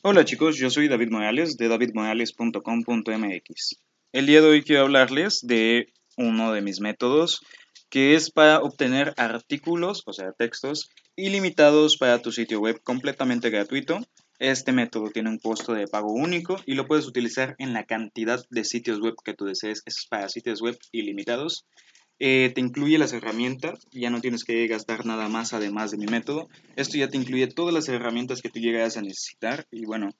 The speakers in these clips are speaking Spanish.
Hola chicos, yo soy David Morales de davidmorales.com.mx. El día de hoy quiero hablarles de uno de mis métodos que es para obtener artículos, o sea, textos ilimitados para tu sitio web completamente gratuito. Este método tiene un costo de pago único y lo puedes utilizar en la cantidad de sitios web que tú desees. Es para sitios web ilimitados. Eh, te incluye las herramientas, ya no tienes que gastar nada más además de mi método. Esto ya te incluye todas las herramientas que tú llegas a necesitar y bueno,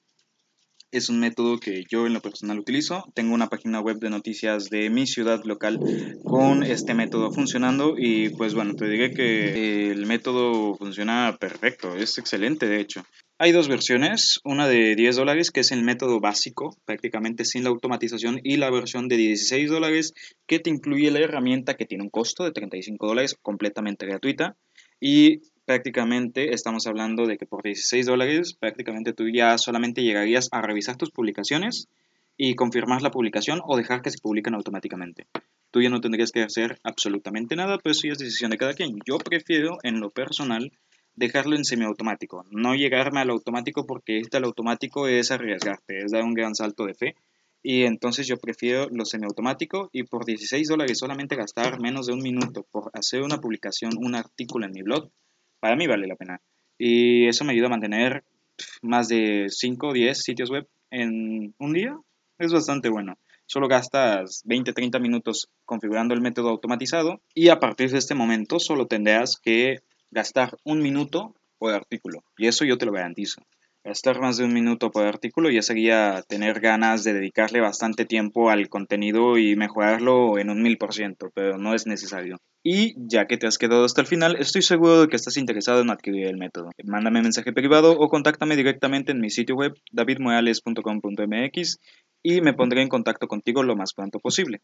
es un método que yo en lo personal utilizo. Tengo una página web de noticias de mi ciudad local con este método funcionando y pues bueno, te diré que el método funciona perfecto, es excelente de hecho. Hay dos versiones, una de 10 dólares que es el método básico, prácticamente sin la automatización, y la versión de 16 dólares que te incluye la herramienta que tiene un costo de 35 dólares completamente gratuita. Y prácticamente estamos hablando de que por 16 dólares prácticamente tú ya solamente llegarías a revisar tus publicaciones y confirmar la publicación o dejar que se publiquen automáticamente. Tú ya no tendrías que hacer absolutamente nada, pero eso es decisión de cada quien. Yo prefiero en lo personal dejarlo en semiautomático, no llegarme al automático porque este al automático es arriesgarte, es dar un gran salto de fe. Y entonces yo prefiero lo semiautomático y por 16 dólares solamente gastar menos de un minuto por hacer una publicación, un artículo en mi blog, para mí vale la pena. Y eso me ayuda a mantener más de 5 o 10 sitios web en un día. Es bastante bueno. Solo gastas 20-30 minutos configurando el método automatizado y a partir de este momento solo tendrás que gastar un minuto por artículo. Y eso yo te lo garantizo. Gastar más de un minuto por artículo ya sería tener ganas de dedicarle bastante tiempo al contenido y mejorarlo en un mil por ciento, pero no es necesario. Y ya que te has quedado hasta el final, estoy seguro de que estás interesado en adquirir el método. Mándame mensaje privado o contáctame directamente en mi sitio web davidmoales.com.mx y me pondré en contacto contigo lo más pronto posible.